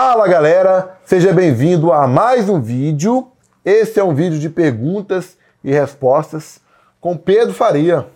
Fala galera, seja bem-vindo a mais um vídeo. Esse é um vídeo de perguntas e respostas com Pedro Faria.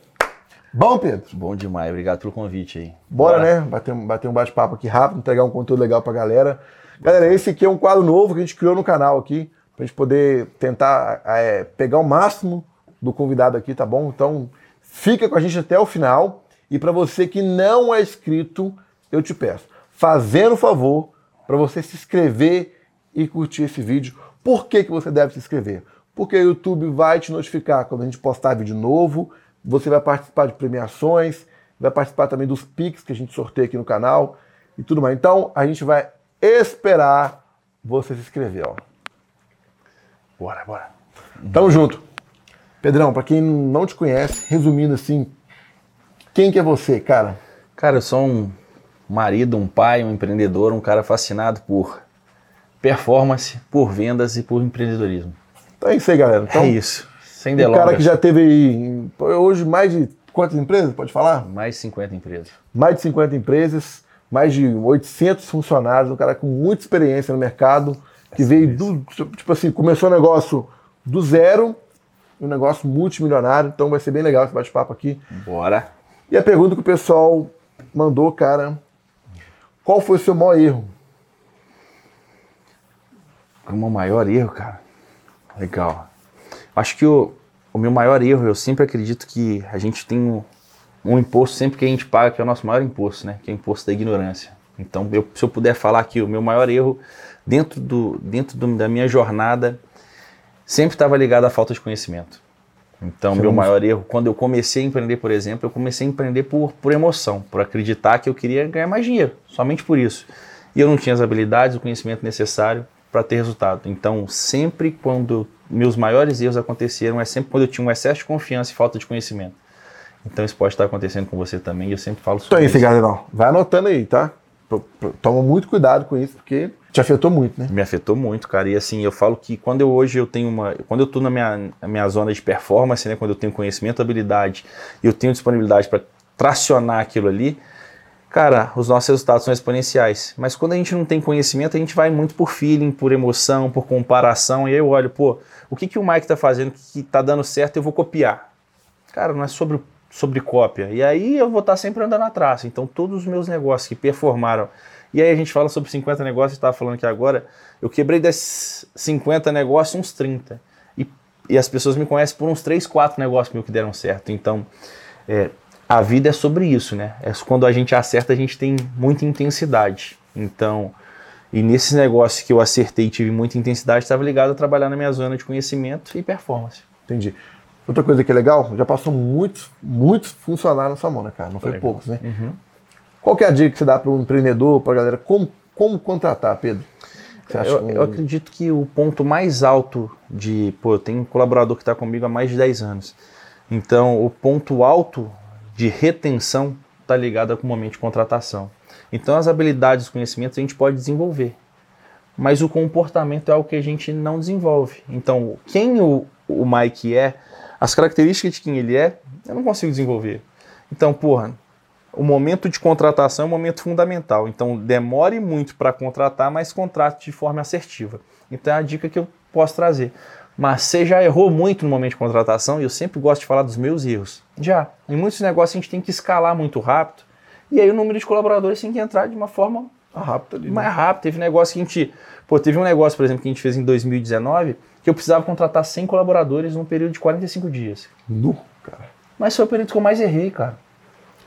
Bom, Pedro? Bom demais, obrigado pelo convite aí. Bora, Bora. né? Bater, bater um bate-papo aqui rápido, entregar um conteúdo legal pra galera. Galera, esse aqui é um quadro novo que a gente criou no canal aqui, pra gente poder tentar é, pegar o máximo do convidado aqui, tá bom? Então, fica com a gente até o final. E para você que não é inscrito, eu te peço, fazendo o favor para você se inscrever e curtir esse vídeo. Por que, que você deve se inscrever? Porque o YouTube vai te notificar quando a gente postar vídeo novo, você vai participar de premiações, vai participar também dos Pix que a gente sorteia aqui no canal e tudo mais. Então, a gente vai esperar você se inscrever, ó. Bora, bora. Tamo junto. Pedrão, para quem não te conhece, resumindo assim, quem que é você, cara? Cara, eu sou um marido, um pai, um empreendedor, um cara fascinado por performance, por vendas e por empreendedorismo. Então é isso aí, galera. Então, é isso. Sem delongas. Um cara que já teve aí, hoje mais de quantas empresas, pode falar? Mais de 50 empresas. Mais de 50 empresas, mais de 800 funcionários, um cara com muita experiência no mercado, que é veio do, tipo assim, começou o negócio do zero, um negócio multimilionário, então vai ser bem legal esse bate-papo aqui. Bora. E a pergunta que o pessoal mandou, cara, qual foi o seu maior erro? O meu maior erro, cara? Legal. Acho que o, o meu maior erro, eu sempre acredito que a gente tem um, um, imposto sempre que a gente paga, que é o nosso maior imposto, né? Que é o imposto da ignorância. Então, eu, se eu puder falar aqui, o meu maior erro dentro, do, dentro do, da minha jornada sempre estava ligado à falta de conhecimento. Então, Sim. meu maior erro, quando eu comecei a empreender, por exemplo, eu comecei a empreender por, por emoção, por acreditar que eu queria ganhar mais dinheiro, somente por isso. E eu não tinha as habilidades, o conhecimento necessário para ter resultado. Então, sempre quando meus maiores erros aconteceram, é sempre quando eu tinha um excesso de confiança e falta de conhecimento. Então, isso pode estar acontecendo com você também, e eu sempre falo sobre então, isso. Então, galera, vai anotando aí, tá? Toma muito cuidado com isso, porque te afetou muito, né? Me afetou muito, cara. E assim, eu falo que quando eu hoje eu tenho uma. Quando eu estou na minha, na minha zona de performance, né? Quando eu tenho conhecimento, habilidade eu tenho disponibilidade para tracionar aquilo ali, cara, os nossos resultados são exponenciais. Mas quando a gente não tem conhecimento, a gente vai muito por feeling, por emoção, por comparação. E aí eu olho, pô, o que, que o Mike tá fazendo que tá dando certo, eu vou copiar. Cara, não é sobre, sobre cópia. E aí eu vou estar tá sempre andando atrás. Então, todos os meus negócios que performaram e aí a gente fala sobre 50 negócios, estava falando aqui agora, eu quebrei desses 50 negócios uns 30. E, e as pessoas me conhecem por uns 3, 4 negócios meus que deram certo. Então, é, a vida é sobre isso, né? É quando a gente acerta, a gente tem muita intensidade. Então, e nesses negócios que eu acertei e tive muita intensidade, estava ligado a trabalhar na minha zona de conhecimento e performance. Entendi. Outra coisa que é legal, já passou muitos, muitos funcionários na sua mão, né, cara? Não foi, foi poucos, né? Uhum. Qual que é a dica que você dá para um empreendedor, para a galera? Como, como contratar, Pedro? Eu, eu, acredito que o ponto mais alto de. Pô, eu tenho um colaborador que está comigo há mais de 10 anos. Então, o ponto alto de retenção está ligado com o momento de contratação. Então, as habilidades, os conhecimentos a gente pode desenvolver, mas o comportamento é algo que a gente não desenvolve. Então, quem o, o Mike é, as características de quem ele é, eu não consigo desenvolver. Então, porra, o momento de contratação é um momento fundamental. Então, demore muito para contratar, mas contrate de forma assertiva. Então, é a dica que eu posso trazer. Mas você já errou muito no momento de contratação e eu sempre gosto de falar dos meus erros. Já. Em muitos negócios a gente tem que escalar muito rápido e aí o número de colaboradores tem que entrar de uma forma rápida ali, mais né? rápida. Teve negócio que a gente. Pô, teve um negócio, por exemplo, que a gente fez em 2019 que eu precisava contratar 100 colaboradores num período de 45 dias. Nu, cara. Mas foi o período que eu mais errei, cara.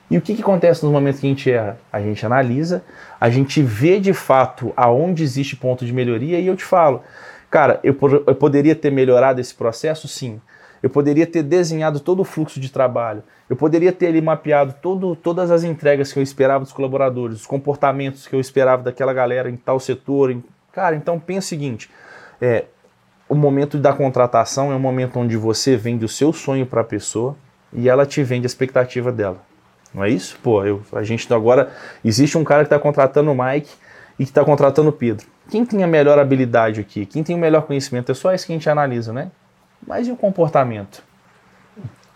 E o que, que acontece nos momentos que a gente erra? A gente analisa, a gente vê de fato aonde existe ponto de melhoria e eu te falo, cara, eu, eu poderia ter melhorado esse processo? Sim. Eu poderia ter desenhado todo o fluxo de trabalho. Eu poderia ter ali mapeado todo, todas as entregas que eu esperava dos colaboradores, os comportamentos que eu esperava daquela galera em tal setor. Em... Cara, então pensa o seguinte: é, o momento da contratação é um momento onde você vende o seu sonho para a pessoa e ela te vende a expectativa dela. Não é isso? Pô, eu, a gente agora. Existe um cara que está contratando o Mike e que está contratando o Pedro. Quem tem a melhor habilidade aqui? Quem tem o melhor conhecimento? É só isso que a gente analisa, né? Mas e o comportamento?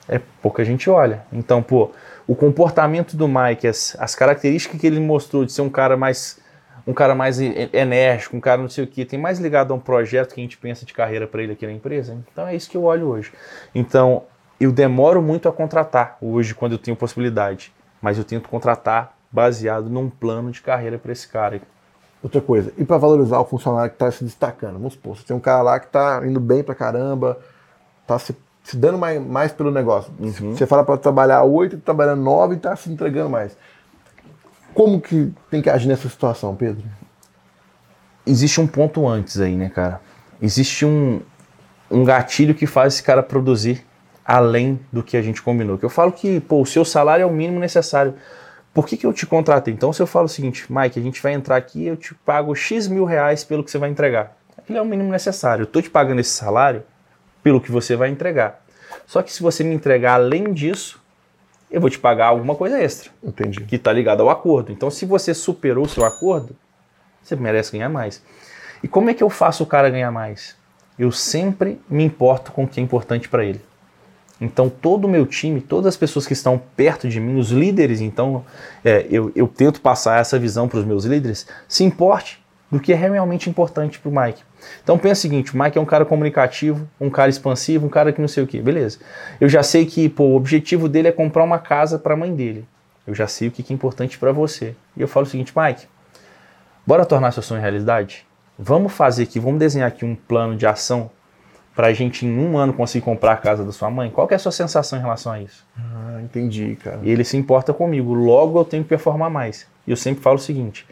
É pouca gente olha. Então, pô, o comportamento do Mike, as, as características que ele mostrou de ser um cara mais. um cara mais enérgico, um cara não sei o que, tem mais ligado a um projeto que a gente pensa de carreira para ele aqui na empresa. Então é isso que eu olho hoje. Então eu demoro muito a contratar hoje quando eu tenho possibilidade, mas eu tento contratar baseado num plano de carreira para esse cara. Outra coisa, e para valorizar o funcionário que está se destacando? Vamos supor, você tem um cara lá que está indo bem para caramba, está se, se, dando mais, mais pelo negócio. Uhum. Você fala para trabalhar oito, tá trabalhando nove e está se entregando mais. Como que tem que agir nessa situação, Pedro? Existe um ponto antes aí, né, cara? Existe um, um gatilho que faz esse cara produzir além do que a gente combinou. Que eu falo que, pô, o seu salário é o mínimo necessário. Por que, que eu te contratei? Então, se eu falo o seguinte, Mike, a gente vai entrar aqui eu te pago X mil reais pelo que você vai entregar. Aquilo é o mínimo necessário. Eu estou te pagando esse salário pelo que você vai entregar. Só que se você me entregar além disso, eu vou te pagar alguma coisa extra. Entendi. Que está ligado ao acordo. Então, se você superou o seu acordo, você merece ganhar mais. E como é que eu faço o cara ganhar mais? Eu sempre me importo com o que é importante para ele. Então, todo o meu time, todas as pessoas que estão perto de mim, os líderes, então, é, eu, eu tento passar essa visão para os meus líderes, se importe do que é realmente importante para o Mike. Então, pensa o seguinte: o Mike é um cara comunicativo, um cara expansivo, um cara que não sei o que. Beleza. Eu já sei que pô, o objetivo dele é comprar uma casa para a mãe dele. Eu já sei o que é importante para você. E eu falo o seguinte, Mike, bora tornar seu sonho realidade? Vamos fazer aqui, vamos desenhar aqui um plano de ação para a gente em um ano conseguir comprar a casa da sua mãe? Qual é a sua sensação em relação a isso? Ah, entendi, cara. E ele se importa comigo, logo eu tenho que performar mais. E eu sempre falo o seguinte: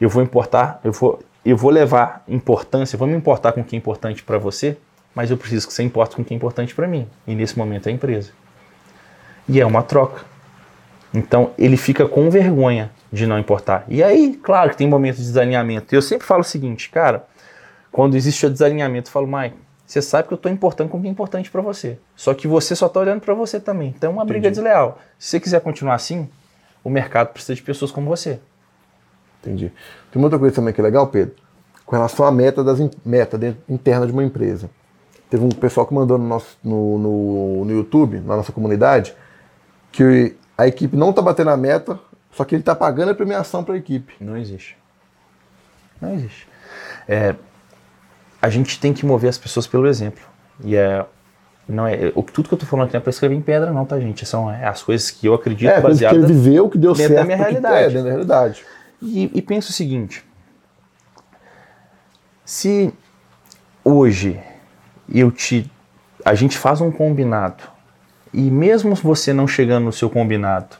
eu vou importar, eu vou, eu vou levar importância, vou me importar com o que é importante para você, mas eu preciso que você importe com o que é importante para mim. E nesse momento é a empresa. E é uma troca. Então ele fica com vergonha de não importar. E aí, claro que tem momentos de desalinhamento. Eu sempre falo o seguinte, cara, quando existe o desalinhamento, eu falo, Mike, você sabe que eu estou importando com o que é importante para você. Só que você só está olhando para você também. Então é uma briga Entendi. desleal. Se você quiser continuar assim, o mercado precisa de pessoas como você. Entendi. Tem uma outra coisa também que é legal, Pedro, com relação à meta, das, meta interna de uma empresa. Teve um pessoal que mandou no, nosso, no, no, no YouTube, na nossa comunidade, que a equipe não está batendo a meta, só que ele está pagando a premiação para a equipe. Não existe. Não existe. É, a gente tem que mover as pessoas pelo exemplo. E é não é o tudo que eu tô falando aqui não é para escrever em pedra não, tá gente? São é, as coisas que eu acredito é, baseadas que ele viveu, que deu dentro certo, da minha realidade. É, dentro da realidade. E, e penso o seguinte: se hoje eu te a gente faz um combinado e mesmo você não chegando no seu combinado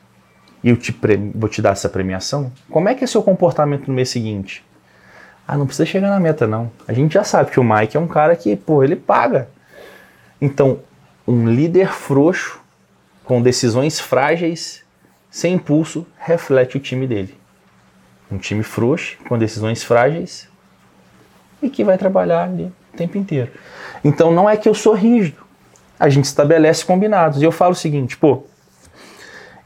eu te vou te dar essa premiação, como é que é seu comportamento no mês seguinte? Ah, não precisa chegar na meta, não. A gente já sabe que o Mike é um cara que, pô, ele paga. Então, um líder frouxo, com decisões frágeis, sem impulso, reflete o time dele. Um time frouxo, com decisões frágeis, e que vai trabalhar ali o tempo inteiro. Então, não é que eu sou rígido. A gente estabelece combinados. E eu falo o seguinte, pô,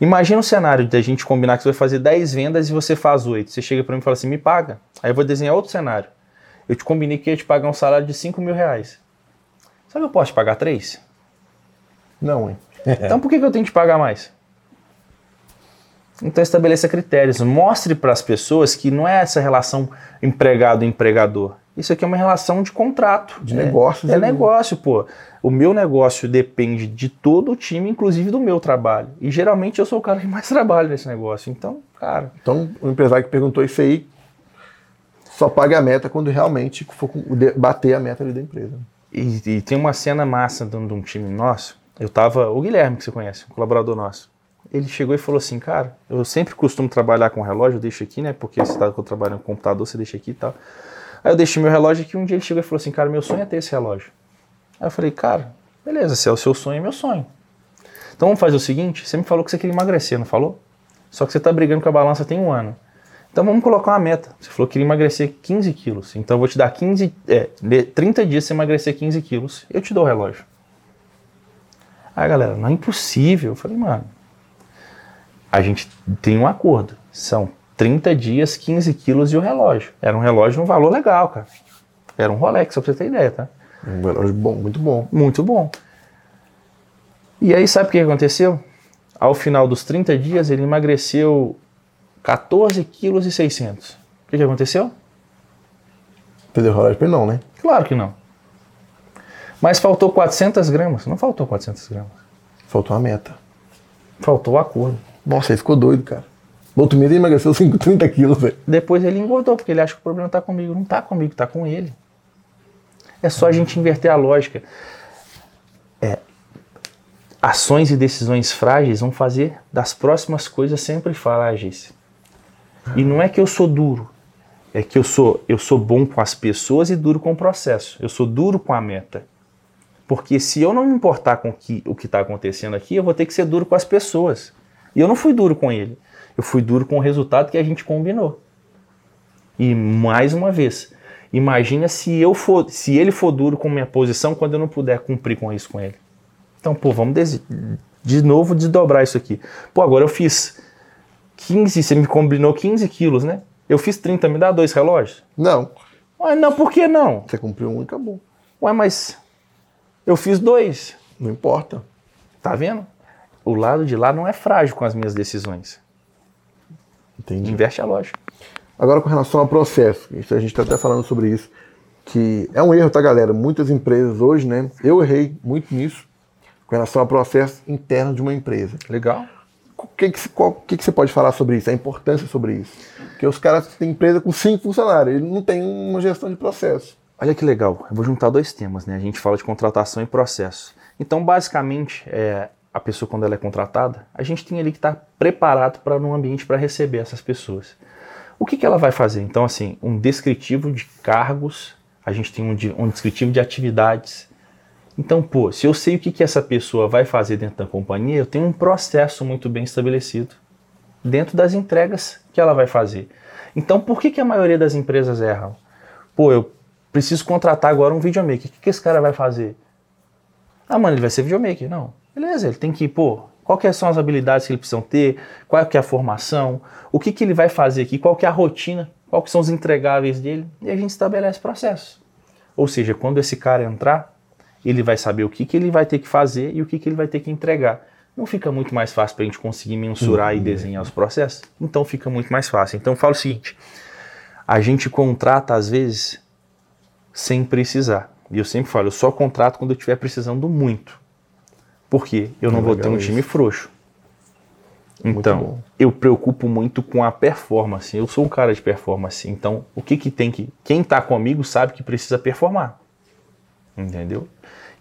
Imagina o cenário de a gente combinar que você vai fazer 10 vendas e você faz 8. Você chega para mim e fala assim, me paga. Aí eu vou desenhar outro cenário. Eu te combinei que ia te pagar um salário de 5 mil reais. Sabe que eu posso te pagar 3? Não, hein? então por que, que eu tenho que te pagar mais? Então estabeleça critérios. Mostre para as pessoas que não é essa relação empregado-empregador. Isso aqui é uma relação de contrato. De é, negócio. É negócio, pô. O meu negócio depende de todo o time, inclusive do meu trabalho. E geralmente eu sou o cara que mais trabalha nesse negócio. Então, cara. Então, o empresário que perguntou isso aí só paga a meta quando realmente for bater a meta ali da empresa. E, e tem uma cena massa de um time nosso. Eu tava. O Guilherme, que você conhece, um colaborador nosso. Ele chegou e falou assim, cara, eu sempre costumo trabalhar com relógio, eu deixo aqui, né? Porque você tá trabalhando com computador, você deixa aqui e tal. Aí eu deixei meu relógio aqui, um dia ele chegou e falou assim, cara, meu sonho é ter esse relógio. Aí eu falei, cara, beleza, se é o seu sonho, é meu sonho. Então vamos fazer o seguinte, você me falou que você queria emagrecer, não falou? Só que você está brigando com a balança tem um ano. Então vamos colocar uma meta. Você falou que queria emagrecer 15 quilos. Então eu vou te dar 15, é, 30 dias você emagrecer 15 quilos. Eu te dou o relógio. Aí galera, não é impossível. Eu falei, mano, a gente tem um acordo. São 30 dias, 15 quilos e o relógio. Era um relógio um valor legal, cara. Era um Rolex, só pra você ter ideia, tá? Um relógio bom, muito bom. Muito bom. E aí, sabe o que aconteceu? Ao final dos 30 dias, ele emagreceu 14 quilos e 600. que, que aconteceu? Perdeu o relógio pra ele não, né? Claro que não. Mas faltou 400 gramas. Não faltou 400 gramas. Faltou a meta. Faltou o acordo. Nossa, ele ficou doido, cara. No outro mês ele emagreceu 5, 30 quilos, velho. Depois ele engordou, porque ele acha que o problema tá comigo. Não tá comigo, tá com ele. É só a gente inverter a lógica. É, ações e decisões frágeis vão fazer das próximas coisas sempre frágeis. E não é que eu sou duro, é que eu sou eu sou bom com as pessoas e duro com o processo. Eu sou duro com a meta. Porque se eu não me importar com que, o que está acontecendo aqui, eu vou ter que ser duro com as pessoas. E eu não fui duro com ele. Eu fui duro com o resultado que a gente combinou. E mais uma vez, imagina se eu for, se ele for duro com minha posição quando eu não puder cumprir com isso com ele. Então, pô, vamos de, de novo desdobrar isso aqui. Pô, agora eu fiz 15, você me combinou 15 quilos, né? Eu fiz 30, me dá dois relógios? Não. Ué, não, por que não? Você cumpriu um e acabou. Ué, mas eu fiz dois. Não importa. Tá vendo? O lado de lá não é frágil com as minhas decisões. Entendi. Inverte a lógica. Agora com relação ao processo, isso a gente está até falando sobre isso, que é um erro, tá, galera? Muitas empresas hoje, né? Eu errei muito nisso, com relação ao processo interno de uma empresa. Legal. O que, que, qual, que, que você pode falar sobre isso? A importância sobre isso? Porque os caras têm empresa com cinco funcionários, ele não tem uma gestão de processo. Olha que legal, eu vou juntar dois temas, né? A gente fala de contratação e processo. Então, basicamente, é, a pessoa quando ela é contratada, a gente tem ali que estar preparado para um ambiente para receber essas pessoas. O que, que ela vai fazer? Então, assim, um descritivo de cargos, a gente tem um, um descritivo de atividades. Então, pô, se eu sei o que, que essa pessoa vai fazer dentro da companhia, eu tenho um processo muito bem estabelecido dentro das entregas que ela vai fazer. Então, por que, que a maioria das empresas erram? Pô, eu preciso contratar agora um videomaker. O que, que esse cara vai fazer? Ah, mano, ele vai ser videomaker. Não. Beleza, ele tem que, pô, quais são as habilidades que ele precisa ter, qual que é a formação, o que, que ele vai fazer aqui, qual que é a rotina, quais são os entregáveis dele, e a gente estabelece processo. Ou seja, quando esse cara entrar, ele vai saber o que, que ele vai ter que fazer e o que, que ele vai ter que entregar. Não fica muito mais fácil para a gente conseguir mensurar uhum. e desenhar os processos? Então fica muito mais fácil. Então falo o seguinte: a gente contrata às vezes sem precisar. E eu sempre falo, eu só contrato quando eu estiver precisando muito. Porque eu não é vou ter um time frouxo. Então, eu preocupo muito com a performance. Eu sou um cara de performance. Então, o que que tem que. Quem está comigo sabe que precisa performar. Entendeu?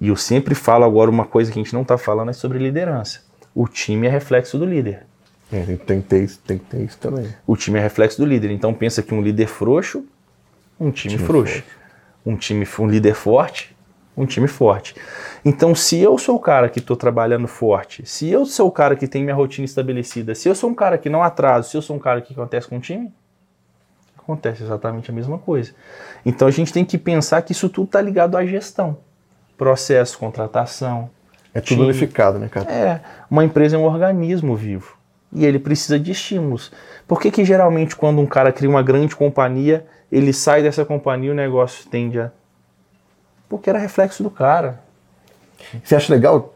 E eu sempre falo agora uma coisa que a gente não está falando é sobre liderança. O time é reflexo do líder. É, tem, que ter isso, tem que ter isso também. O time é reflexo do líder. Então pensa que um líder frouxo, um time, time frouxo. Forte um time, um líder forte, um time forte. Então, se eu sou o cara que estou trabalhando forte, se eu sou o cara que tem minha rotina estabelecida, se eu sou um cara que não atraso, se eu sou um cara que acontece com o time, acontece exatamente a mesma coisa. Então, a gente tem que pensar que isso tudo está ligado à gestão, processo, contratação. É tudo time. unificado, né, cara? É. Uma empresa é um organismo vivo e ele precisa de estímulos. Por que, que geralmente quando um cara cria uma grande companhia, ele sai dessa companhia e o negócio tende a. Porque era reflexo do cara. Você acha legal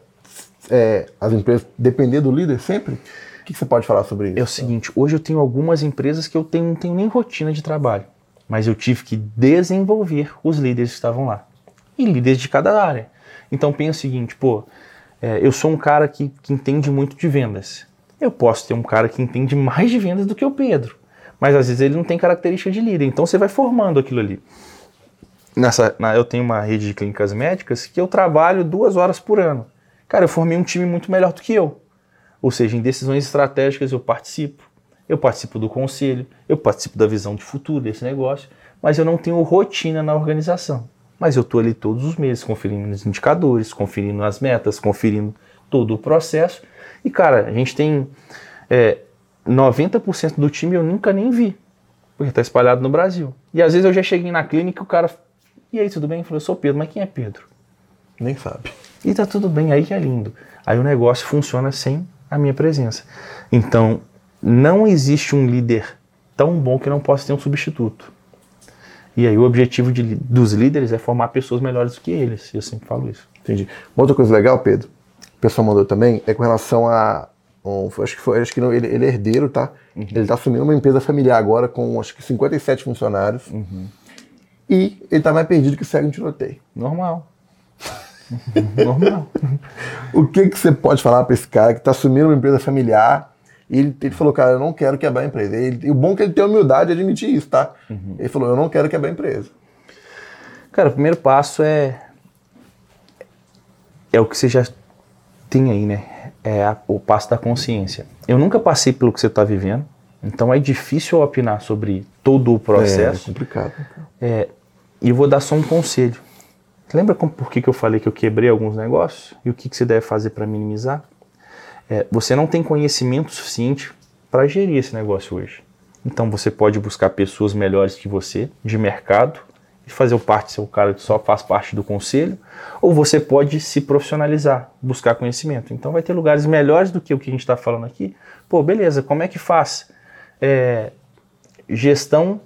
é, as empresas depender do líder sempre? O que você pode falar sobre isso? É o seguinte, hoje eu tenho algumas empresas que eu tenho, não tenho nem rotina de trabalho, mas eu tive que desenvolver os líderes que estavam lá. E líderes de cada área. Então pensa o seguinte, pô, é, eu sou um cara que, que entende muito de vendas. Eu posso ter um cara que entende mais de vendas do que o Pedro mas às vezes ele não tem característica de líder. Então você vai formando aquilo ali. Nessa, na, eu tenho uma rede de clínicas médicas que eu trabalho duas horas por ano. Cara, eu formei um time muito melhor do que eu. Ou seja, em decisões estratégicas eu participo. Eu participo do conselho, eu participo da visão de futuro desse negócio, mas eu não tenho rotina na organização. Mas eu estou ali todos os meses conferindo os indicadores, conferindo as metas, conferindo todo o processo. E, cara, a gente tem é, 90% do time eu nunca nem vi, porque está espalhado no Brasil. E às vezes eu já cheguei na clínica e o cara, e aí, tudo bem? Eu falei, eu sou Pedro, mas quem é Pedro? Nem sabe. E tá tudo bem, aí que é lindo. Aí o negócio funciona sem a minha presença. Então, não existe um líder tão bom que não possa ter um substituto. E aí o objetivo de, dos líderes é formar pessoas melhores do que eles. Eu sempre falo isso. Entendi. Uma outra coisa legal, Pedro, o pessoal mandou também, é com relação a um, acho que foi, acho que não, ele, ele é herdeiro, tá? Uhum. Ele tá assumindo uma empresa familiar agora com acho que 57 funcionários. Uhum. E ele tá mais perdido que segue um tiroteio. Normal. Normal. o que, que você pode falar para esse cara que está assumindo uma empresa familiar? E ele, ele, falou, cara, eu não quero quebrar a empresa. Ele, e o bom é que ele tem humildade de admitir isso, tá? Uhum. Ele falou, eu não quero quebrar a empresa. Cara, o primeiro passo é. É o que você já tem aí, né? É a, o passo da consciência. Eu nunca passei pelo que você está vivendo, então é difícil opinar sobre todo o processo. É, é complicado. É, e eu vou dar só um conselho. Lembra como, por que, que eu falei que eu quebrei alguns negócios? E o que, que você deve fazer para minimizar? É, você não tem conhecimento suficiente para gerir esse negócio hoje. Então você pode buscar pessoas melhores que você, de mercado, e fazer parte, ser o cara que só faz parte do conselho, ou você pode se profissionalizar, buscar conhecimento. Então vai ter lugares melhores do que o que a gente está falando aqui. Pô, beleza, como é que faz? É, gestão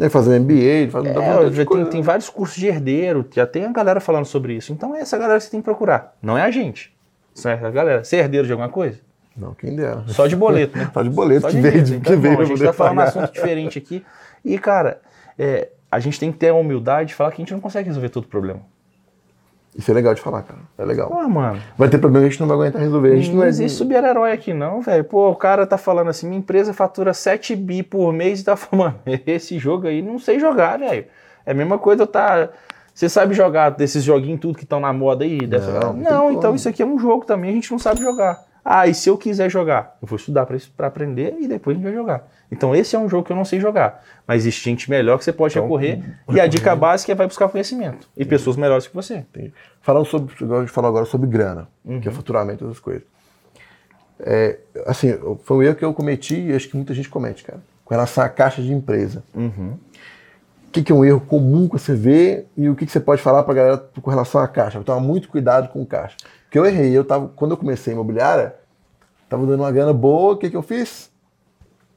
é fazer MBA, fazer é, já tem, tem, vários cursos de herdeiro, já tem a galera falando sobre isso. Então é essa galera que você tem que procurar. Não é a gente. São essa galera. Você é herdeiro de alguma coisa? Não, quem dera. Só de boleto, né? Só de boleto Só de que veio. Então, que veio a gente está falando um assunto diferente aqui. E, cara, é, a gente tem que ter a humildade de falar que a gente não consegue resolver todo o problema. Isso é legal de falar, cara. É legal. Pô, mano. Vai ter problema que a gente não vai aguentar resolver. A gente não, não é existe super-herói aqui, não, velho. Pô, o cara tá falando assim: minha empresa fatura 7 bi por mês e tá falando, esse jogo aí não sei jogar, velho. É a mesma coisa eu tá. Você sabe jogar desses joguinhos tudo que estão na moda aí? Dessa... Não, não então isso aqui é um jogo também, a gente não sabe jogar. Ah, e se eu quiser jogar? Eu vou estudar para aprender e depois a gente vai jogar. Então esse é um jogo que eu não sei jogar. Mas existe gente melhor que você pode então, recorrer. E a dica básica é vai buscar conhecimento. E pessoas melhores que você. Entendi. Falando sobre, a gente falou agora sobre grana, uhum. que é faturamento das coisas. É, assim, foi um erro que eu cometi e acho que muita gente comete, cara. Com relação à caixa de empresa. Uhum. O que, que, é um erro comum que você vê e o que, que você pode falar para a galera com relação à caixa? Toma muito cuidado com caixa. Porque eu errei. Eu tava, quando eu comecei a imobiliária, tava dando uma grana boa, o que, que eu fiz?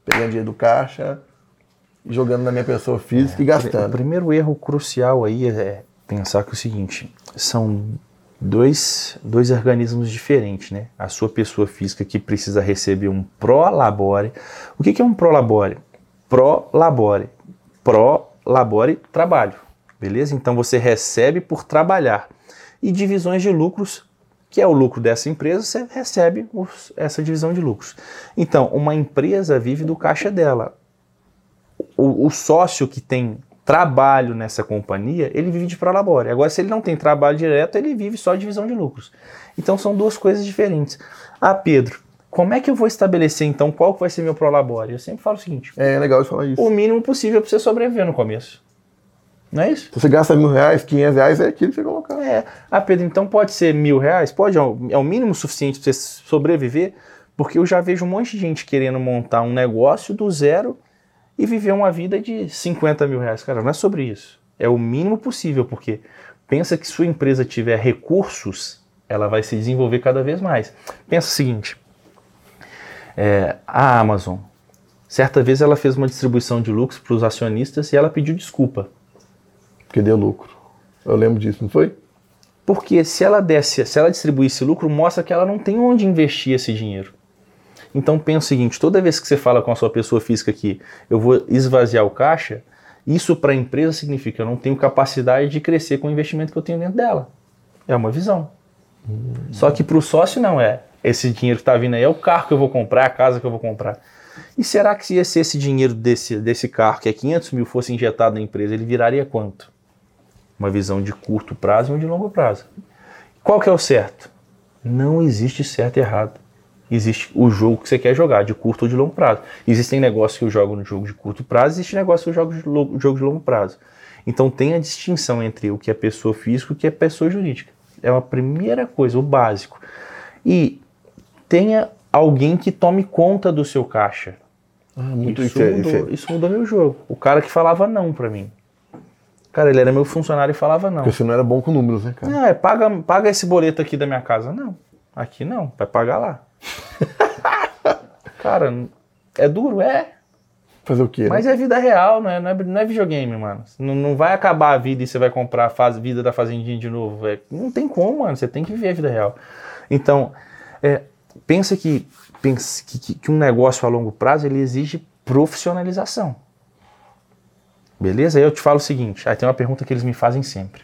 Pegando dinheiro do caixa, jogando na minha pessoa física é, e gastando. O primeiro erro crucial aí é pensar que é o seguinte: são dois, dois organismos diferentes, né? A sua pessoa física que precisa receber um pró-labore. O que, que é um pró-labore? Pró-labore. Pró-labore, trabalho. Beleza? Então você recebe por trabalhar. E divisões de lucros, que é o lucro dessa empresa, você recebe os, essa divisão de lucros. Então, uma empresa vive do caixa dela. O, o sócio que tem trabalho nessa companhia, ele vive de prolabore. Agora, se ele não tem trabalho direto, ele vive só de divisão de lucros. Então, são duas coisas diferentes. Ah, Pedro, como é que eu vou estabelecer, então, qual vai ser meu prolabore? Eu sempre falo o seguinte. É legal de falar isso. O mínimo possível para você sobreviver no começo. Não é isso? Se você gasta mil reais, quinhentos reais, é aquilo que você colocar. É. Ah, Pedro, então pode ser mil reais? Pode, é o é mínimo suficiente para você sobreviver? Porque eu já vejo um monte de gente querendo montar um negócio do zero e viver uma vida de 50 mil reais. Cara, não é sobre isso. É o mínimo possível, porque pensa que sua empresa tiver recursos, ela vai se desenvolver cada vez mais. Pensa o seguinte: é, a Amazon, certa vez ela fez uma distribuição de lucros para os acionistas e ela pediu desculpa. Porque deu lucro. Eu lembro disso, não foi? Porque se ela desse, se ela distribuísse lucro, mostra que ela não tem onde investir esse dinheiro. Então pensa o seguinte: toda vez que você fala com a sua pessoa física que eu vou esvaziar o caixa, isso para a empresa significa que eu não tenho capacidade de crescer com o investimento que eu tenho dentro dela. É uma visão. Hum. Só que para o sócio não é. Esse dinheiro que está vindo aí é o carro que eu vou comprar, a casa que eu vou comprar. E será que se esse, dinheiro desse, desse carro, que é 500 mil, fosse injetado na empresa, ele viraria quanto? Uma visão de curto prazo e uma de longo prazo. Qual que é o certo? Não existe certo e errado existe o jogo que você quer jogar, de curto ou de longo prazo. Existem negócios que eu jogo no jogo de curto prazo, existe negócio que eu jogo de jogo de longo prazo. Então tem a distinção entre o que é pessoa física e o que é pessoa jurídica. É a primeira coisa, o básico. E tenha alguém que tome conta do seu caixa. Ah, muito isso, isso, mudou, isso mudou meu jogo. O cara que falava não para mim. Cara, ele era meu funcionário e falava não. Porque você não era bom com números, né, cara? Não, é paga, paga esse boleto aqui da minha casa. Não, aqui não, vai pagar lá. Cara, é duro, é. Fazer o quê? Né? Mas é vida real, não é, não é, não é videogame, mano. Não, não vai acabar a vida e você vai comprar a fase, vida da fazendinha de novo. Não tem como, mano. Você tem que viver a vida real. Então, é, pensa que, pensa que, que um negócio a longo prazo ele exige profissionalização. Beleza? Aí eu te falo o seguinte: aí tem uma pergunta que eles me fazem sempre.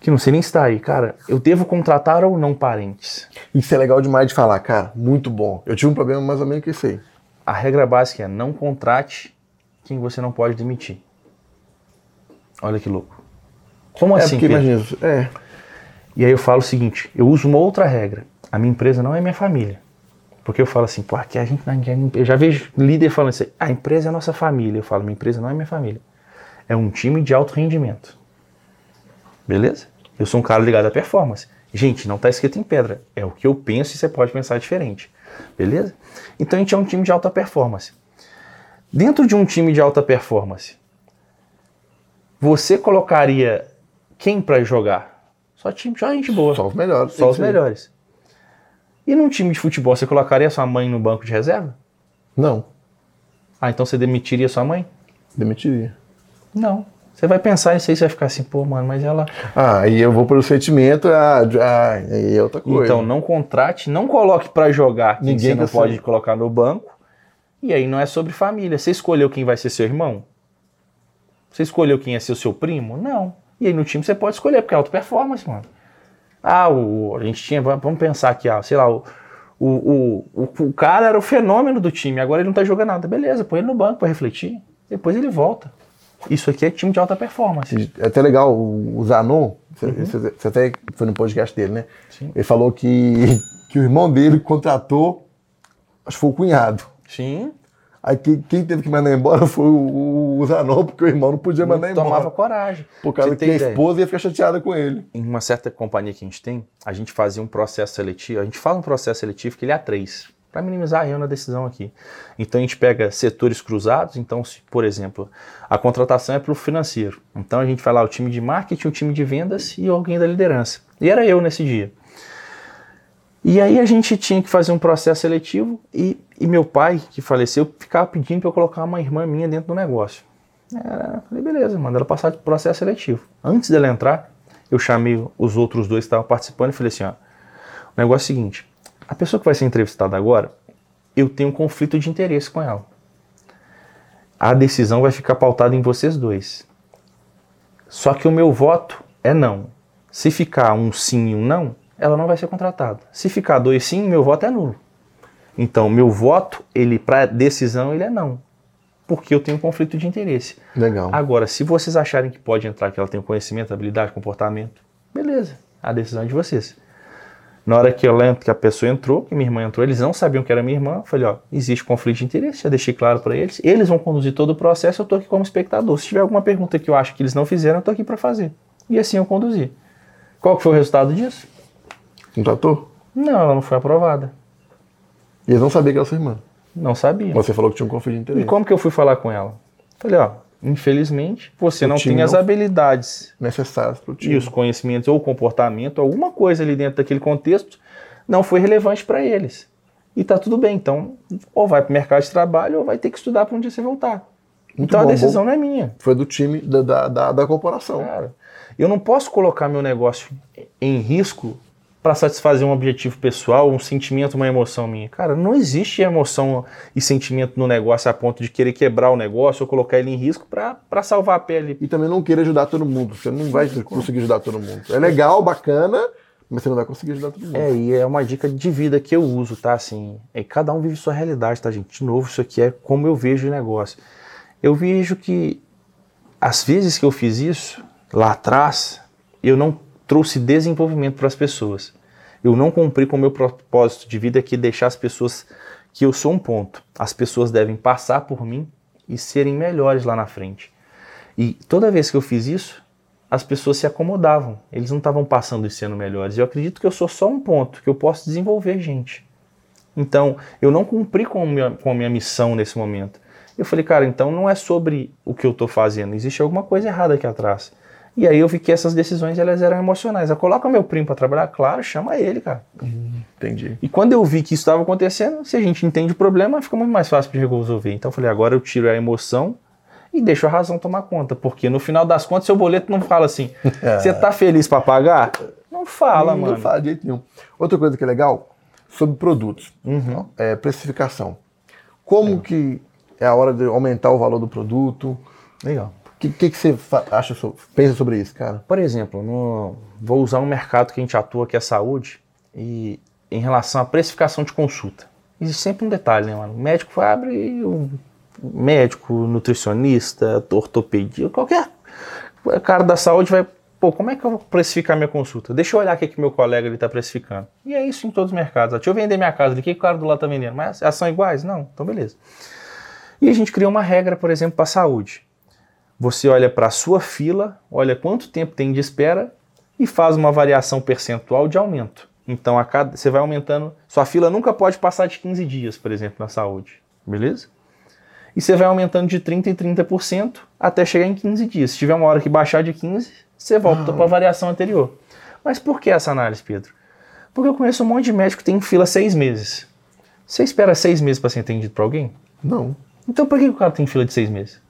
Que não sei nem se está aí, cara. Eu devo contratar ou não parentes? Isso é legal demais de falar, cara. Muito bom. Eu tive um problema mais ou menos que esse aí. A regra básica é não contrate quem você não pode demitir. Olha que louco. Como é assim? Porque, Pedro? imagina, é. E aí eu falo o seguinte: eu uso uma outra regra. A minha empresa não é minha família. Porque eu falo assim, pô, aqui a gente não Eu já vejo líder falando assim, a empresa é a nossa família. Eu falo, minha empresa não é minha família. É um time de alto rendimento. Beleza? Eu sou um cara ligado à performance. Gente, não está escrito em pedra. É o que eu penso e você pode pensar diferente. Beleza? Então a gente é um time de alta performance. Dentro de um time de alta performance, você colocaria quem para jogar? Só time, só gente boa. Só os melhores. Só os melhores. E num time de futebol, você colocaria sua mãe no banco de reserva? Não. Ah, então você demitiria sua mãe? Demitiria. Não. Você vai pensar nisso aí, você vai ficar assim, pô, mano, mas ela. Ah, aí eu vou pelo sentimento, ah, ah, aí é outra coisa. Então não contrate, não coloque para jogar quem Ninguém você não pode sendo- colocar no banco. E aí não é sobre família. Você escolheu quem vai ser seu irmão? Você escolheu quem é ser o seu primo? Não. E aí no time você pode escolher, porque é auto performance, mano. Ah, o, a gente tinha, vamos pensar aqui, ah, sei lá, o, o, o, o, cara era o fenômeno do time, agora ele não tá jogando nada. Beleza, põe ele no banco para refletir, depois ele volta. Isso aqui é time de alta performance. É até legal, o Zanon, você, você- você até foi no podcast dele, né? Sim. Ele falou que, que o irmão dele contratou, acho que foi o cunhado. Sim, Aí quem, quem teve que mandar embora foi o, o Zanon, porque o irmão não podia mandar embora. tomava coragem. Por causa que tem a ideia? esposa ia ficar chateada com ele. em uma certa companhia que a gente tem, a gente fazia um processo seletivo, a gente faz um processo seletivo que ele é a três, para minimizar erro na decisão aqui. Então a gente pega setores cruzados, então, se, por exemplo, a contratação é para o financeiro. Então a gente vai lá o time de marketing, o time de vendas e alguém da liderança. E era eu nesse dia. E aí a gente tinha que fazer um processo seletivo e, e meu pai, que faleceu, ficava pedindo para eu colocar uma irmã minha dentro do negócio. Era, falei, beleza, manda ela passar de processo seletivo. Antes dela entrar, eu chamei os outros dois que estavam participando e falei assim, ó, o negócio é o seguinte, a pessoa que vai ser entrevistada agora, eu tenho um conflito de interesse com ela. A decisão vai ficar pautada em vocês dois. Só que o meu voto é não. Se ficar um sim e um não, ela não vai ser contratada. Se ficar dois sim, meu voto é nulo. Então, meu voto, ele para decisão, ele é não. Porque eu tenho um conflito de interesse. Legal. Agora, se vocês acharem que pode entrar, que ela tem conhecimento, habilidade, comportamento, beleza, a decisão é de vocês. Na hora que, ela, que a pessoa entrou, que minha irmã entrou, eles não sabiam que era minha irmã, eu falei, ó, existe conflito de interesse, já deixei claro para eles, eles vão conduzir todo o processo, eu tô aqui como espectador. Se tiver alguma pergunta que eu acho que eles não fizeram, eu tô aqui para fazer. E assim eu conduzi. Qual que foi o resultado disso? Contratou? Não, ela não foi aprovada. E eles não sabiam que era sua irmã. Não sabia. Você falou que tinha um conflito de E interesse. como que eu fui falar com ela? Falei, ó, infelizmente, você O não tem as não- habilidades Necessários para o e time. os conhecimentos ou comportamento, alguma coisa ali dentro daquele contexto não foi relevante para eles. E tá tudo bem, então ou vai para o mercado de trabalho ou vai ter que estudar para um dia você voltar. Muito então bom, a decisão não é minha. Foi do time da, da, da, da corporação. Cara, eu não posso colocar meu negócio em risco para satisfazer um objetivo pessoal, um sentimento, uma emoção minha. Cara, não existe emoção e sentimento no negócio a ponto de querer quebrar o negócio ou colocar ele em risco para salvar a pele. E também não querer ajudar todo mundo. Você não vai conseguir ajudar todo mundo. É legal, bacana, mas você não vai conseguir ajudar todo mundo. É, e é uma dica de vida que eu uso, tá? Assim, é, cada um vive sua realidade, tá, gente? De novo, isso aqui é como eu vejo o negócio. Eu vejo que às vezes que eu fiz isso, lá atrás, eu não trouxe desenvolvimento para as pessoas. Eu não cumpri com o meu propósito de vida que é deixar as pessoas que eu sou um ponto. As pessoas devem passar por mim e serem melhores lá na frente. E toda vez que eu fiz isso, as pessoas se acomodavam. Eles não estavam passando e sendo melhores. Eu acredito que eu sou só um ponto, que eu posso desenvolver gente. Então, eu não cumpri com a minha, com a minha missão nesse momento. Eu falei, cara, então não é sobre o que eu estou fazendo, existe alguma coisa errada aqui atrás. E aí eu vi que essas decisões elas eram emocionais. Eu coloco meu primo para trabalhar, claro, chama ele, cara. Entendi. E quando eu vi que isso estava acontecendo, se a gente entende o problema, fica muito mais fácil de resolver. Então eu falei, agora eu tiro a emoção e deixo a razão tomar conta. Porque no final das contas, seu boleto não fala assim, você tá feliz para pagar? Não fala, não, mano. Não fala de jeito nenhum. Outra coisa que é legal, sobre produtos. Uhum. É, precificação. Como que é a hora de aumentar o valor do produto? Legal. O que, que, que você acha, pensa sobre isso, cara? Por exemplo, no- vou usar um mercado que a gente atua, que é a saúde, e em relação à precificação de consulta. Existe sempre um detalhe, né, mano? O médico abre, o médico, nutricionista, ortopedia, qualquer cara da saúde vai, pô, como é que eu vou precificar minha consulta? Deixa eu olhar o que, que meu colega está precificando. E é isso em todos os mercados. Deixa eu vender minha casa, o que, o cara do lado está vendendo? Mas elas são iguais? Não, então beleza. E a gente criou uma regra, por exemplo, para a saúde. Você olha para a sua fila, olha quanto tempo tem de espera e faz uma variação percentual de aumento. Então, a cada, você vai aumentando. Sua fila nunca pode passar de 15 dias, por exemplo, na saúde. Beleza? E você vai aumentando de 30% em 30% até chegar em 15 dias. Se tiver uma hora que baixar de 15, você volta para a variação anterior. Mas por que essa análise, Pedro? Porque eu conheço um monte de médico que tem fila seis meses. Você espera seis meses para ser atendido por alguém? Não. Então por que o cara tem fila de seis meses?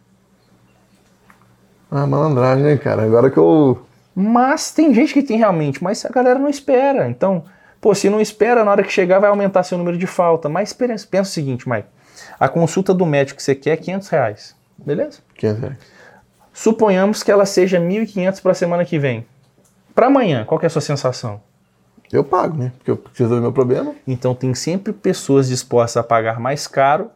Ah, malandragem, né, cara? Agora que eu. Mas tem gente que tem realmente, mas a galera não espera. Então, pô, se não espera, na hora que chegar vai aumentar seu número de falta. Mas pensa, pensa o seguinte, Mike. A consulta do médico que você quer é 500 reais. Beleza? 500 reais. Suponhamos que ela seja 1.500 para a semana que vem. Para amanhã, qual é a sua sensação? Eu pago, né? Porque eu preciso resolver meu problema. Então tem sempre pessoas dispostas a pagar mais caro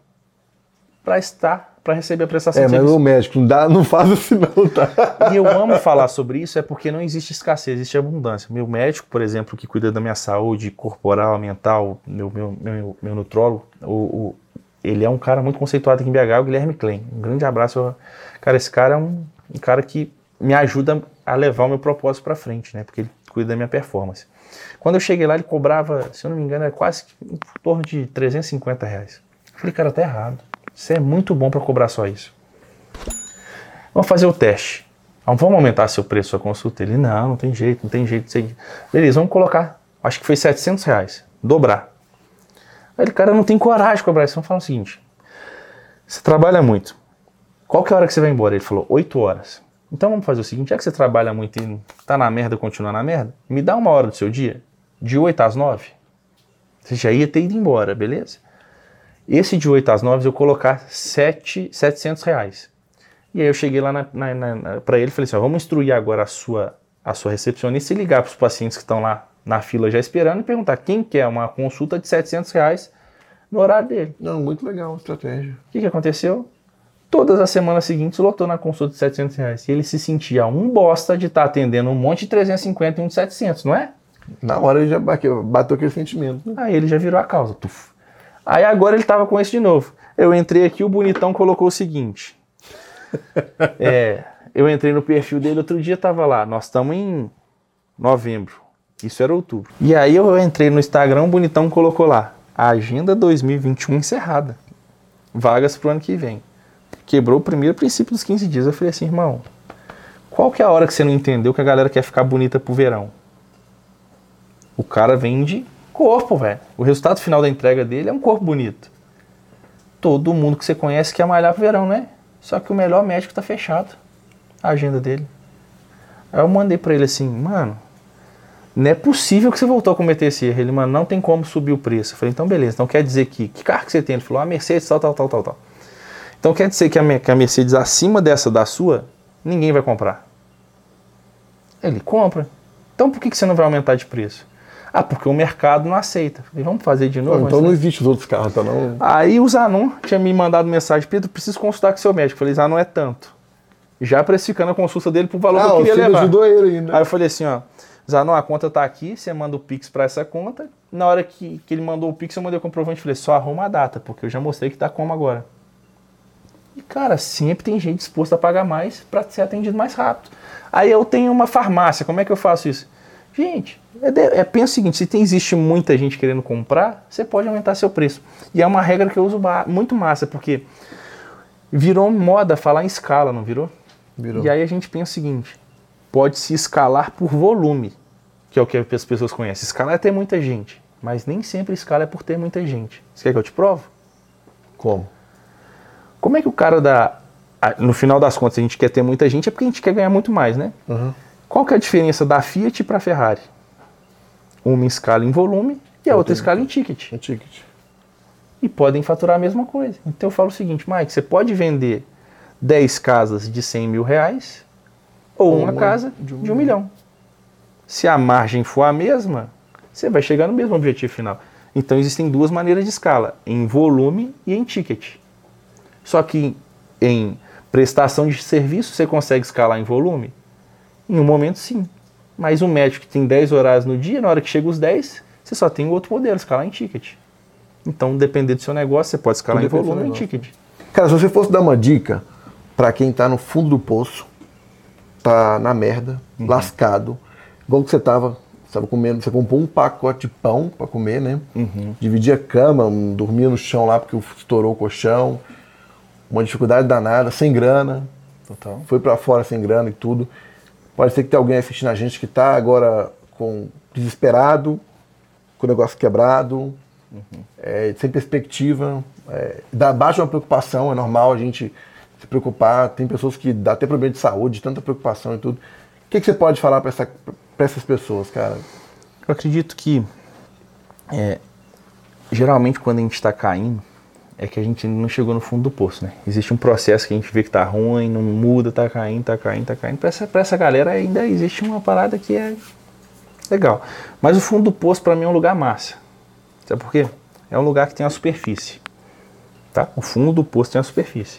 para estar, para receber a prestação É, de mas serviço. o médico não, dá, não faz assim não, tá? E eu amo falar sobre isso é porque não existe escassez, existe abundância. Meu médico, por exemplo, que cuida da minha saúde corporal, mental, meu, meu, meu, meu nutrólogo, o, o- ele é um cara muito conceituado aqui em BH, o Guilherme Klein. Um grande abraço. Cara, esse cara é um, um cara que me ajuda a levar o meu propósito para frente, né? Porque ele cuida da minha performance. Quando eu cheguei lá, ele cobrava, se eu não me engano, era quase em torno de 350 reais. Eu falei, cara, tá errado. Isso é muito bom para cobrar só isso. Vamos fazer o teste. Ah, Vamos aumentar seu preço, sua consulta? Ele, não, não tem jeito, não tem jeito. Sei. Beleza, vamos colocar. Acho que foi 700 reais. Dobrar. Aí ele, cara, não tem coragem de cobrar isso. Vamos falar o seguinte. Você trabalha muito. Qual que é a hora que você vai embora? Ele falou, 8 horas. Então vamos fazer o seguinte, já que você trabalha muito e tá na merda, continua na merda, me dá uma hora do seu dia, de 8 às 9. Você já ia ter ido embora, beleza? Esse de 8 às 9 eu colocar 7, 700 reais. E aí eu cheguei lá para ele e falei assim, ó, vamos instruir agora a sua, a sua recepcionista e ligar para os pacientes que estão lá na fila já esperando e perguntar quem quer uma consulta de 700 reais no horário dele. Não, muito legal a estratégia. O que, que aconteceu? Todas as semanas seguintes lotou na consulta de 700 reais. E ele se sentia um bosta de estar atendendo um monte de 350 e um de 700, não é? Na hora ele já bateu, bateu aquele sentimento. né? Aí ele já virou a causa. Tuf. Aí agora ele tava com isso de novo. Eu entrei aqui, o bonitão colocou o seguinte. É, eu entrei no perfil dele outro dia, tava lá. Nós estamos em novembro. Isso era outubro. E aí eu entrei no Instagram, o bonitão colocou lá. Agenda 2021 encerrada. Vagas pro ano que vem. Quebrou o primeiro princípio dos 15 dias. Eu falei assim, irmão, qual que é a hora que você não entendeu que a galera quer ficar bonita pro verão? O cara vende corpo, velho. O resultado final da entrega dele é um corpo bonito. Todo mundo que você conhece quer malhar pro verão, né? Só que o melhor médico tá fechado. A agenda dele. Aí eu mandei pra ele assim, mano, não é possível que você voltou a cometer esse erro. Ele, mano, não tem como subir o preço. Eu falei, então beleza, então quer dizer que, que carro que você tem? Ele falou, a Mercedes, tal, tal, tal, tal, tal. Então quer dizer que a, que a Mercedes acima dessa da sua, ninguém vai comprar. Ele compra. Então por que, que você não vai aumentar de preço? Ah, porque o mercado não aceita. Eu Falei, vamos fazer de novo? então Mas, não né? existe os outros carros, tá não? Aí o Zanon tinha me mandado mensagem, Pedro, preciso consultar com seu médico. Eu falei, Zanon é tanto. Já precificando a consulta dele pro valor que Ah, eu o queria filho levar. ajudou ele ainda. Aí eu falei assim, ó, Zanon, a conta tá aqui, você manda o Pix pra essa conta. Na hora que, que ele mandou o Pix, eu mandei o comprovante e falei, só arruma a data, porque eu já mostrei que tá como agora. E, cara, sempre tem gente disposta a pagar mais pra ser atendido mais rápido. Aí eu tenho uma farmácia, como é que eu faço isso? Gente, é, de- é, pensa o seguinte, se tem, existe muita gente querendo comprar, você pode aumentar seu preço. E é uma regra que eu uso muito massa, porque virou moda falar em escala, não virou? Virou. E aí a gente pensa o seguinte: pode se escalar por volume, que é o que as pessoas conhecem. Escalar é ter muita gente, mas nem sempre escala é por ter muita gente. Você quer que eu te provo? Como? Como é que o cara dá. a- No final das contas, a gente quer ter muita gente, é porque a gente quer ganhar muito mais, né? Uhum. Qual que é a diferença da Fiat para a Ferrari? Uma escala em volume E a outra escala em ticket. Em ticket. E podem faturar a mesma coisa. Então eu falo o seguinte, Mike, você pode vender 10 casas de 100 mil reais ou, uma, uma, casa de um, de um milhão. Se a margem for a mesma, você vai chegar no mesmo objetivo final. Então existem duas maneiras de escala, em volume e em ticket. Só que em prestação de serviço você consegue escalar em volume? Em um momento sim. Mas um médico que tem 10 horários no dia, na hora que chega os 10, você só tem outro modelo, escalar em ticket. Então, depender do seu negócio, você pode escalar Tudo em volume ou em ticket. Cara, se você fosse dar uma dica para quem está no fundo do poço, tá na merda, uhum. lascado, igual que você tava, você comendo, você comprou um pacote de pão para comer, né? Uhum. Dividia a cama, dormia no chão lá porque estourou o colchão, uma dificuldade danada, sem grana. Total. Foi para fora sem grana e tudo. Pode ser que tenha alguém assistindo a gente que está agora com desesperado, com o negócio quebrado, uhum. é, sem perspectiva, é, dá baixa uma preocupação, é normal a gente se preocupar. Tem pessoas que dá até problema de saúde, tanta preocupação e tudo. O que, que você pode falar para essa, essas pessoas, cara? Eu acredito que é, geralmente quando a gente está caindo, é que a gente não chegou no fundo do poço, né? Existe um processo que a gente vê que tá ruim, não muda, tá caindo, tá caindo, tá caindo. Para essa, pra essa galera ainda existe uma parada que é legal. Mas o fundo do poço para mim é um lugar massa. Sabe por quê? É um lugar que tem uma superfície. Tá? O fundo do poço tem uma superfície.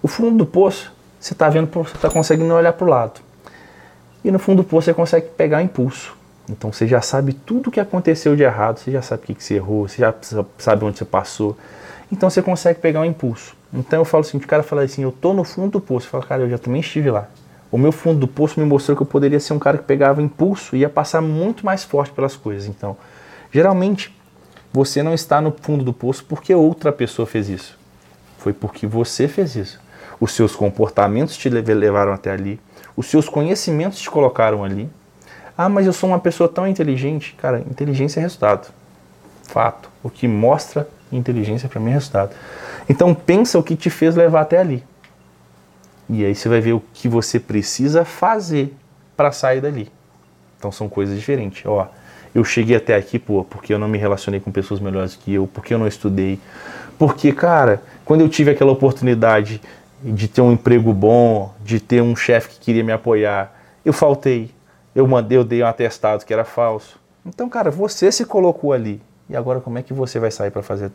O fundo do poço, você está vendo, você está conseguindo olhar para o lado. E no fundo do poço você consegue pegar impulso. Então você já sabe tudo o que aconteceu de errado, você já sabe o que, que você errou, você já sabe onde você passou. Então você consegue pegar um impulso. Então eu falo assim, o cara fala assim, eu tô no fundo do poço. Eu falo, cara, eu já também estive lá. O meu fundo do poço me mostrou que eu poderia ser um cara que pegava impulso e ia passar muito mais forte pelas coisas. Então, geralmente, você não está no fundo do poço porque outra pessoa fez isso. Foi porque você fez isso. Os seus comportamentos te levaram até ali. Os seus conhecimentos te colocaram ali. Ah, mas eu sou uma pessoa tão inteligente. Cara, inteligência é resultado. Fato. O que mostra inteligência para mim é resultado. Então pensa o que te fez levar até ali. E aí você vai ver o que você precisa fazer para sair dali. Então são coisas diferentes. Ó, eu cheguei até aqui, pô, porque eu não me relacionei com pessoas melhores que eu, porque eu não estudei. Porque, cara, quando eu tive aquela oportunidade de ter um emprego bom, de ter um chefe que queria me apoiar, eu faltei. Eu mandei, eu dei um atestado que era falso. Então, cara, você se colocou ali. E agora como é que você vai sair para fazer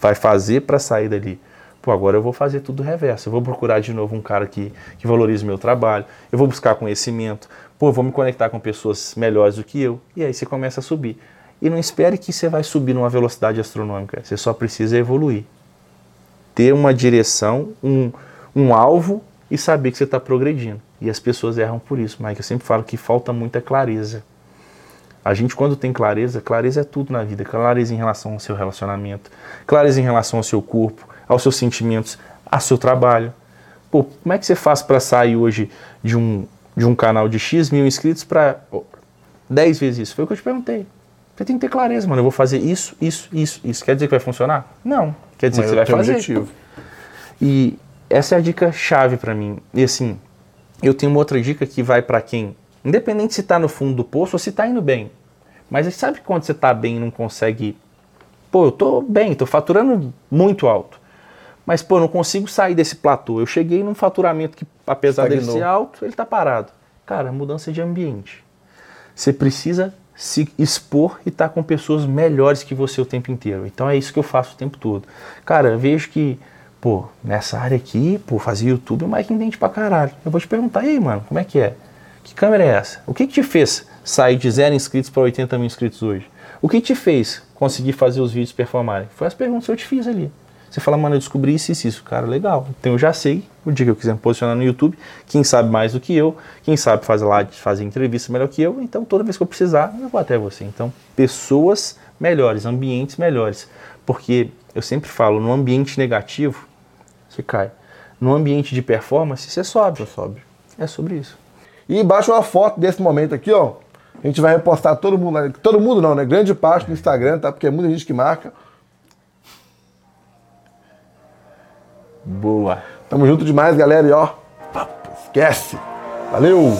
vai fazer para sair dali? Pô, agora eu vou fazer tudo reverso. Eu vou procurar de novo um cara que, que valorize o meu trabalho. Eu vou buscar conhecimento. Pô, vou me conectar com pessoas melhores do que eu. E aí você começa a subir. E não espere que você vai subir numa velocidade astronômica. Você só precisa evoluir. Ter uma direção, um, um alvo e saber que você está progredindo. E as pessoas erram por isso, Mike. Eu sempre falo que falta muita clareza. A gente, quando tem clareza, clareza é tudo na vida. Clareza em relação ao seu relacionamento, clareza em relação ao seu corpo, aos seus sentimentos, ao seu trabalho. Pô, como é que você faz para sair hoje de um, de um canal de X mil inscritos para 10 vezes isso? Foi o que eu te perguntei. Você tem que ter clareza, mano. Eu vou fazer isso, isso, isso, isso. Quer dizer que vai funcionar? Não. Quer dizer Mas que você vai fazer. Objetivo. E essa é a dica chave para mim. E assim, eu tenho uma outra dica que vai para quem Independente se está no fundo do poço ou se está indo bem. Mas sabe quando você está bem e não consegue. Pô, eu estou bem, estou faturando muito alto. Mas, pô, não consigo sair desse platô. Eu cheguei num faturamento que, apesar Estagnou. dele ser alto, ele está parado. Cara, mudança de ambiente. Você precisa se expor e estar tá com pessoas melhores que você o tempo inteiro. Então é isso que eu faço o tempo todo. Cara, eu vejo que, pô, nessa área aqui, pô, fazer YouTube, o Mike entende pra caralho. Eu vou te perguntar, aí, mano, como é que é? Que câmera é essa? O que, que te fez sair de zero inscritos para 80 mil inscritos hoje? O que te fez conseguir fazer os vídeos performarem? Foi as perguntas que eu te fiz ali. Você fala, mano, eu descobri isso e isso. Cara, legal. Então eu já sei. O dia que eu quiser me posicionar no YouTube, quem sabe mais do que eu, quem sabe fazer lá, fazer entrevista melhor que eu, então toda vez que eu precisar, eu vou até você. Então, pessoas melhores, ambientes melhores. Porque eu sempre falo, no ambiente negativo, você cai. No ambiente de performance, você sobe. Você sobe. É sobre isso. E baixa uma foto desse momento aqui, ó. A gente vai repostar todo mundo, todo mundo não, né? Grande parte no Instagram, tá? Porque é muita gente que marca. Boa. Tamo junto demais, galera. E ó, esquece. Valeu!